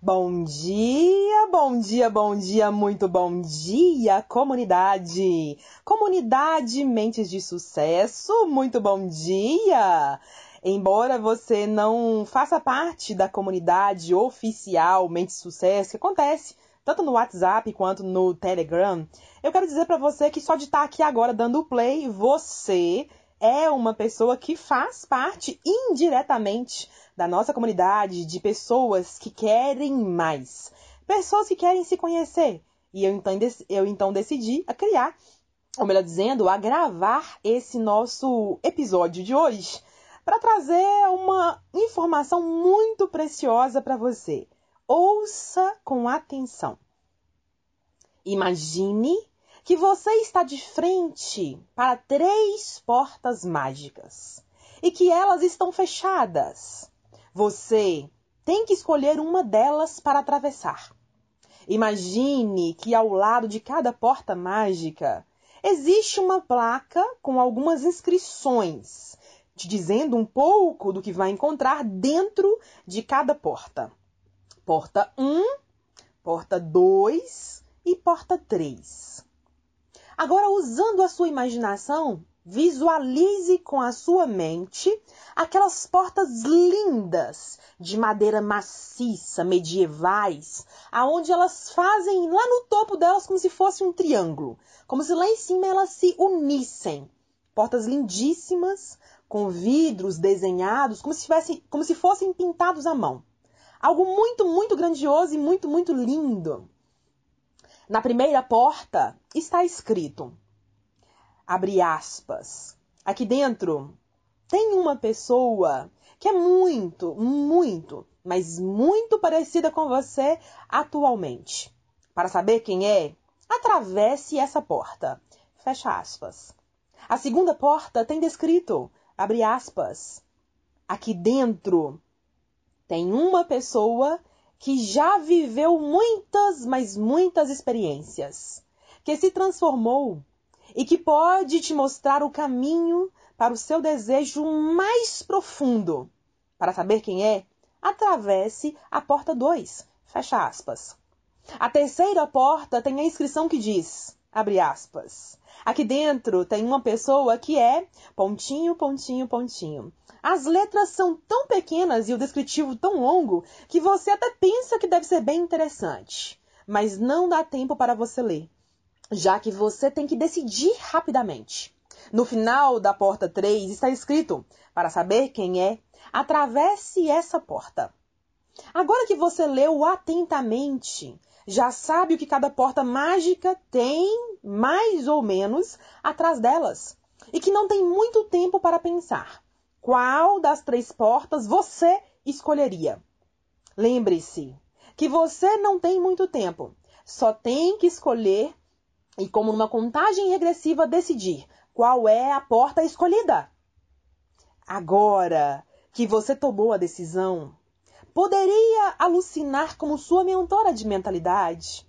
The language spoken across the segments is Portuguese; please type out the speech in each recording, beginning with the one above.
Bom dia, bom dia, bom dia, muito bom dia, comunidade! Comunidade Mentes de Sucesso, muito bom dia! Embora você não faça parte da comunidade oficial Mentes de Sucesso, que acontece tanto no WhatsApp quanto no Telegram, eu quero dizer para você que só de estar aqui agora dando play, você é uma pessoa que faz parte indiretamente da nossa comunidade de pessoas que querem mais, pessoas que querem se conhecer. E eu então, eu então decidi a criar, ou melhor dizendo, a gravar esse nosso episódio de hoje para trazer uma informação muito preciosa para você. Ouça com atenção. Imagine que você está de frente para três portas mágicas e que elas estão fechadas. Você tem que escolher uma delas para atravessar. Imagine que ao lado de cada porta mágica existe uma placa com algumas inscrições, te dizendo um pouco do que vai encontrar dentro de cada porta. Porta 1, porta 2 e porta 3. Agora, usando a sua imaginação, visualize com a sua mente aquelas portas lindas de madeira maciça, medievais, aonde elas fazem lá no topo delas como se fosse um triângulo, como se lá em cima elas se unissem. Portas lindíssimas, com vidros desenhados, como se, tivessem, como se fossem pintados à mão. Algo muito, muito grandioso e muito, muito lindo. Na primeira porta está escrito, abre aspas, aqui dentro tem uma pessoa que é muito, muito, mas muito parecida com você atualmente. Para saber quem é, atravesse essa porta. Fecha aspas. A segunda porta tem descrito, abre aspas, aqui dentro tem uma pessoa que já viveu muitas, mas muitas experiências, que se transformou e que pode te mostrar o caminho para o seu desejo mais profundo. Para saber quem é, atravesse a porta 2. Fecha aspas. A terceira porta tem a inscrição que diz, abre aspas, aqui dentro tem uma pessoa que é pontinho, pontinho, pontinho. As letras são tão pequenas e o descritivo tão longo que você até pensa que deve ser bem interessante, mas não dá tempo para você ler, já que você tem que decidir rapidamente. No final da porta 3 está escrito: para saber quem é, atravesse essa porta. Agora que você leu atentamente, já sabe o que cada porta mágica tem, mais ou menos, atrás delas, e que não tem muito tempo para pensar qual das três portas você escolheria. Lembre-se que você não tem muito tempo, só tem que escolher e, como numa contagem regressiva, decidir qual é a porta escolhida. Agora que você tomou a decisão, poderia alucinar como sua mentora de mentalidade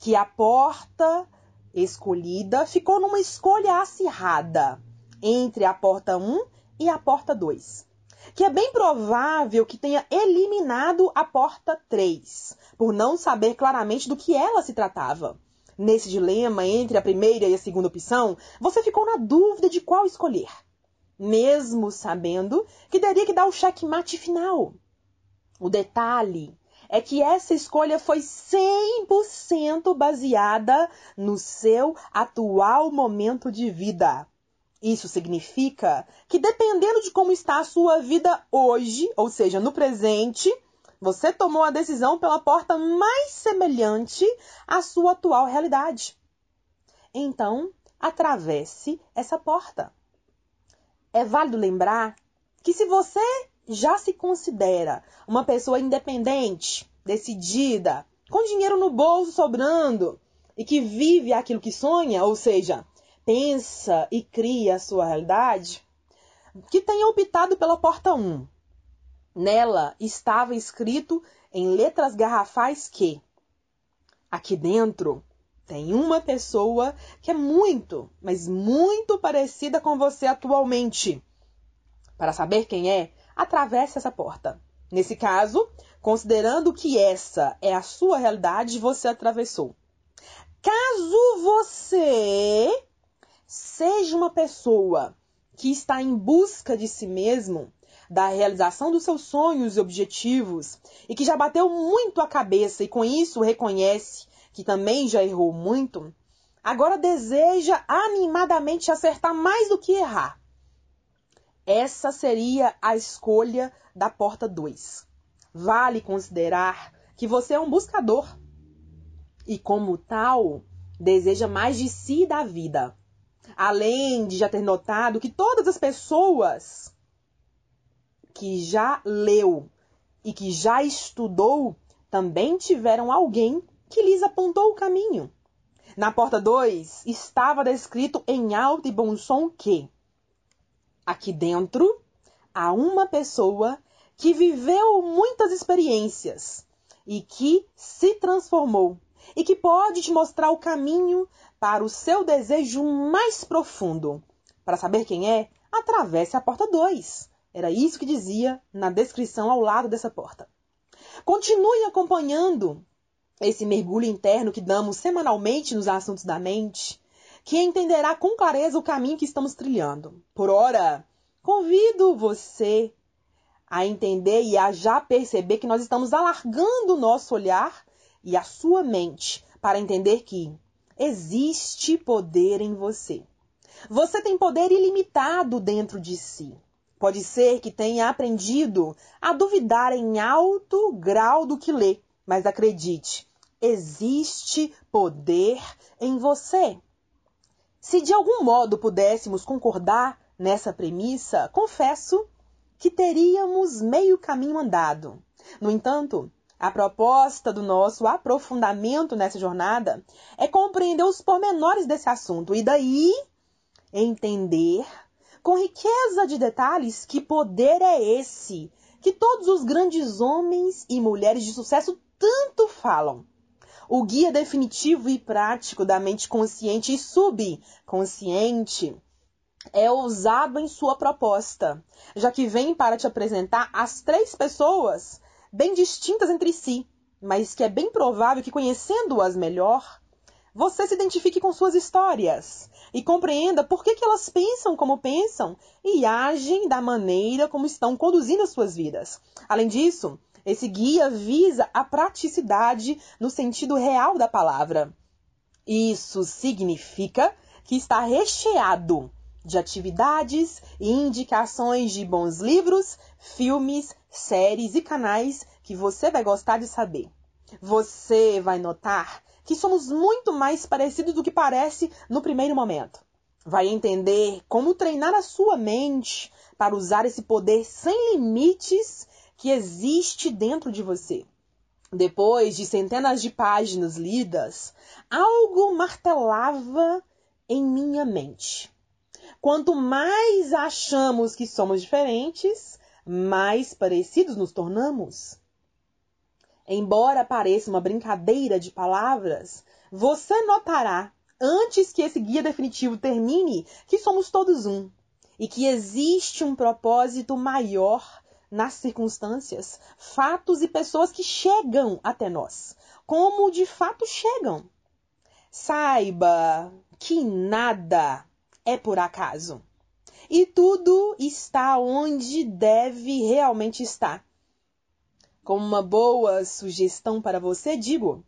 que a porta escolhida ficou numa escolha acirrada entre a porta 1 e a porta 2. Que é bem provável que tenha eliminado a porta 3, por não saber claramente do que ela se tratava. Nesse dilema entre a primeira e a segunda opção, você ficou na dúvida de qual escolher, mesmo sabendo que teria que dar o checkmate final. O detalhe é que essa escolha foi 100% baseada no seu atual momento de vida. Isso significa que dependendo de como está a sua vida hoje, ou seja, no presente, você tomou a decisão pela porta mais semelhante à sua atual realidade. Então, atravesse essa porta. É válido lembrar que se você já se considera uma pessoa independente, decidida, com dinheiro no bolso sobrando e que vive aquilo que sonha, ou seja, pensa e cria a sua realidade, que tenha optado pela porta 1. Nela estava escrito em letras garrafais que aqui dentro tem uma pessoa que é muito, mas muito parecida com você atualmente. Para saber quem é, atravesse essa porta. Nesse caso, considerando que essa é a sua realidade, você atravessou. Caso você seja uma pessoa que está em busca de si mesmo, da realização dos seus sonhos e objetivos, e que já bateu muito a cabeça e com isso reconhece que também já errou muito, agora deseja animadamente acertar mais do que errar. Essa seria a escolha da porta 2. Vale considerar que você é um buscador e, como tal, deseja mais de si da vida. Além de já ter notado que todas as pessoas que já leu e que já estudou também tiveram alguém que lhes apontou o caminho. Na porta 2 estava descrito em alto e bom som que aqui dentro há uma pessoa que viveu muitas experiências e que se transformou e que pode te mostrar o caminho para o seu desejo mais profundo. Para saber quem é, atravesse a porta 2. Era isso que dizia na descrição ao lado dessa porta. Continue acompanhando esse mergulho interno que damos semanalmente nos assuntos da mente, que entenderá com clareza o caminho que estamos trilhando. Por ora, convido você a entender e a já perceber que nós estamos alargando o nosso olhar e a sua mente para entender que existe poder em você. Você tem poder ilimitado dentro de si. Pode ser que tenha aprendido a duvidar em alto grau do que lê, mas acredite, existe poder em você. Se de algum modo pudéssemos concordar nessa premissa, confesso que teríamos meio caminho andado. No entanto, a proposta do nosso aprofundamento nessa jornada é compreender os pormenores desse assunto e daí entender com riqueza de detalhes que poder é esse que todos os grandes homens e mulheres de sucesso tanto falam. O guia definitivo e prático da mente consciente e subconsciente é ousado em sua proposta, já que vem para te apresentar as três pessoas bem distintas entre si, mas que é bem provável que conhecendo-as melhor, você se identifique com suas histórias e compreenda por que, que elas pensam como pensam e agem da maneira como estão conduzindo as suas vidas. Além disso, esse guia visa a praticidade no sentido real da palavra. Isso significa que está recheado de atividades e indicações de bons livros, filmes, séries e canais que você vai gostar de saber. Você vai notar que somos muito mais parecidos do que parece no primeiro momento. Vai entender como treinar a sua mente para usar esse poder sem limites que existe dentro de você. Depois de centenas de páginas lidas, algo martelava em minha mente. Quanto mais achamos que somos diferentes, mais parecidos nos tornamos. Embora pareça uma brincadeira de palavras, você notará, antes que esse guia definitivo termine, que somos todos um e que existe um propósito maior nas circunstâncias, fatos e pessoas que chegam até nós, como de fato chegam. Saiba que nada é por acaso. E tudo está onde deve realmente estar. Como uma boa sugestão para você, digo: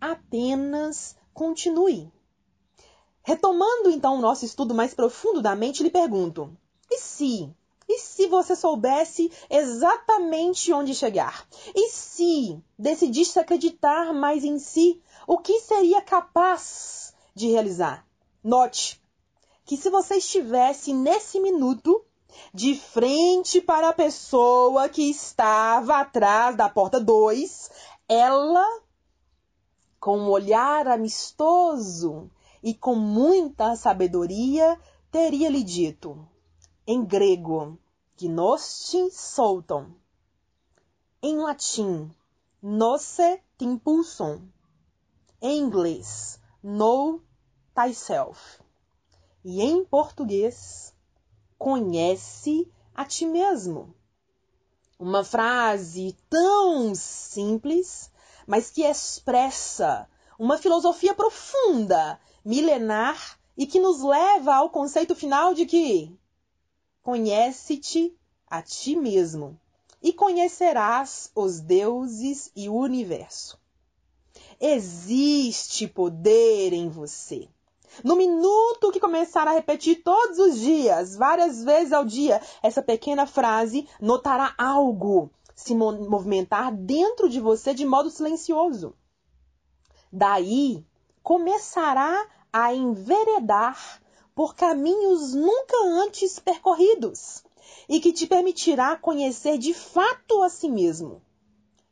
apenas continue. Retomando então o nosso estudo mais profundo da mente, lhe pergunto: e se? E se você soubesse exatamente onde chegar? E se decidisse acreditar mais em si, o que seria capaz de realizar? Note que se você estivesse nesse minuto de frente para a pessoa que estava atrás da porta 2, ela, com um olhar amistoso e com muita sabedoria, teria lhe dito, em grego, gnostin solton, em latim, noce timpulsum, em inglês, know thyself, e em português, conhece a ti mesmo. Uma frase tão simples, mas que expressa uma filosofia profunda, milenar e que nos leva ao conceito final de que conhece-te a ti mesmo e conhecerás os deuses e o universo. Existe poder em você. No minuto que começar a repetir todos os dias, várias vezes ao dia, essa pequena frase, notará algo se movimentar dentro de você de modo silencioso. Daí começará a enveredar por caminhos nunca antes percorridos e que te permitirá conhecer de fato a si mesmo.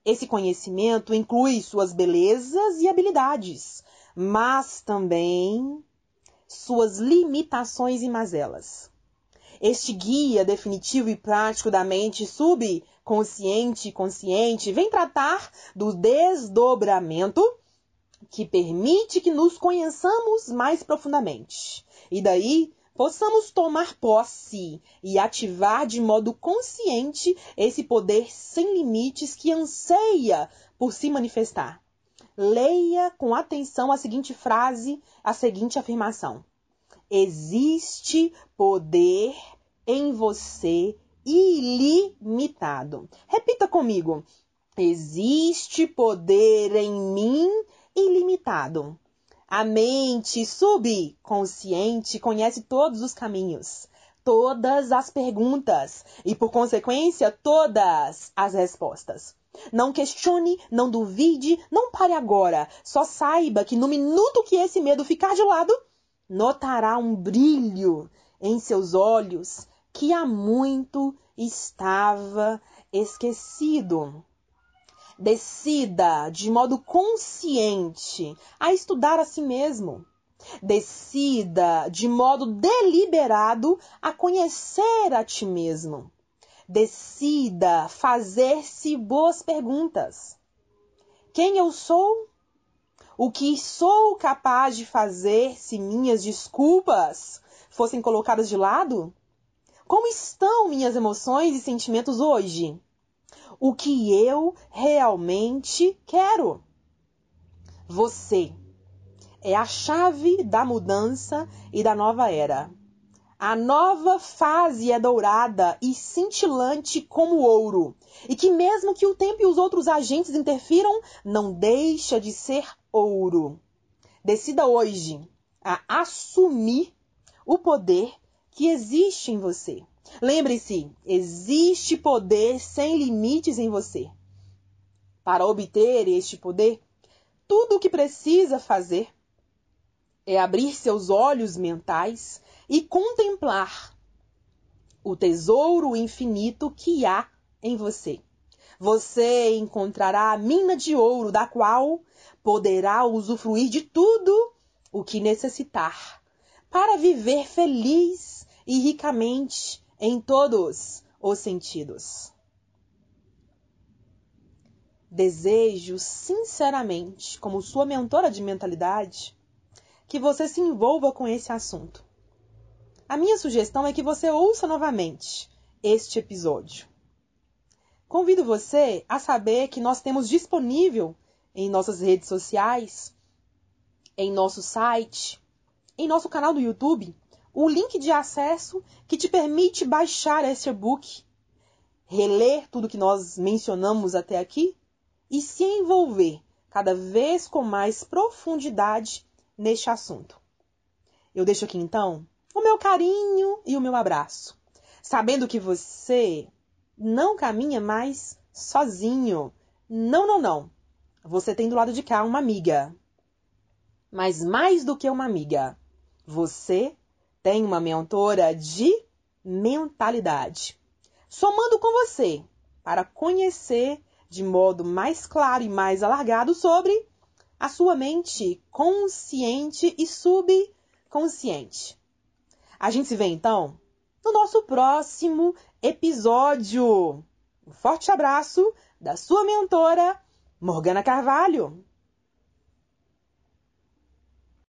Esse conhecimento inclui suas belezas e habilidades, mas também suas limitações e mazelas. Este guia definitivo e prático da mente subconsciente e consciente vem tratar do desdobramento que permite que nos conheçamos mais profundamente. E daí possamos tomar posse e ativar de modo consciente esse poder sem limites que anseia por se manifestar. Leia com atenção a seguinte frase, a seguinte afirmação: Existe poder em você ilimitado. Repita comigo. Existe poder em mim ilimitado. A mente subconsciente conhece todos os caminhos, todas as perguntas e, por consequência, todas as respostas. Não questione, não duvide, não pare agora. Só saiba que no minuto que esse medo ficar de lado, notará um brilho em seus olhos que há muito estava esquecido. Decida de modo consciente a estudar a si mesmo. Decida de modo deliberado a conhecer a ti mesmo. Decida fazer-se boas perguntas. Quem eu sou? O que sou capaz de fazer se minhas desculpas fossem colocadas de lado? Como estão minhas emoções e sentimentos hoje? O que eu realmente quero? Você é a chave da mudança e da nova era. A nova fase é dourada e cintilante como ouro, e que mesmo que o tempo e os outros agentes interfiram, não deixa de ser ouro. Decida hoje a assumir o poder que existe em você. Lembre-se, existe poder sem limites em você. Para obter este poder, tudo o que precisa fazer é abrir seus olhos mentais e contemplar o tesouro infinito que há em você. Você encontrará a mina de ouro da qual poderá usufruir de tudo o que necessitar para viver feliz e ricamente em todos os sentidos. Desejo sinceramente, como sua mentora de mentalidade, que você se envolva com esse assunto. A minha sugestão é que você ouça novamente este episódio. Convido você a saber que nós temos disponível em nossas redes sociais, em nosso site, em nosso canal do YouTube, o link de acesso que te permite baixar esse e-book, reler tudo que nós mencionamos até aqui e se envolver cada vez com mais profundidade neste assunto. Eu deixo aqui então o meu carinho e o meu abraço, sabendo que você não caminha mais sozinho. Não, não, não. Você tem do lado de cá uma amiga. Mas mais do que uma amiga, você tem uma mentora de mentalidade. Somando com você para conhecer de modo mais claro e mais alargado sobre a sua mente consciente e subconsciente. A gente se vê então no nosso próximo episódio. Um forte abraço da sua mentora, Morgana Carvalho.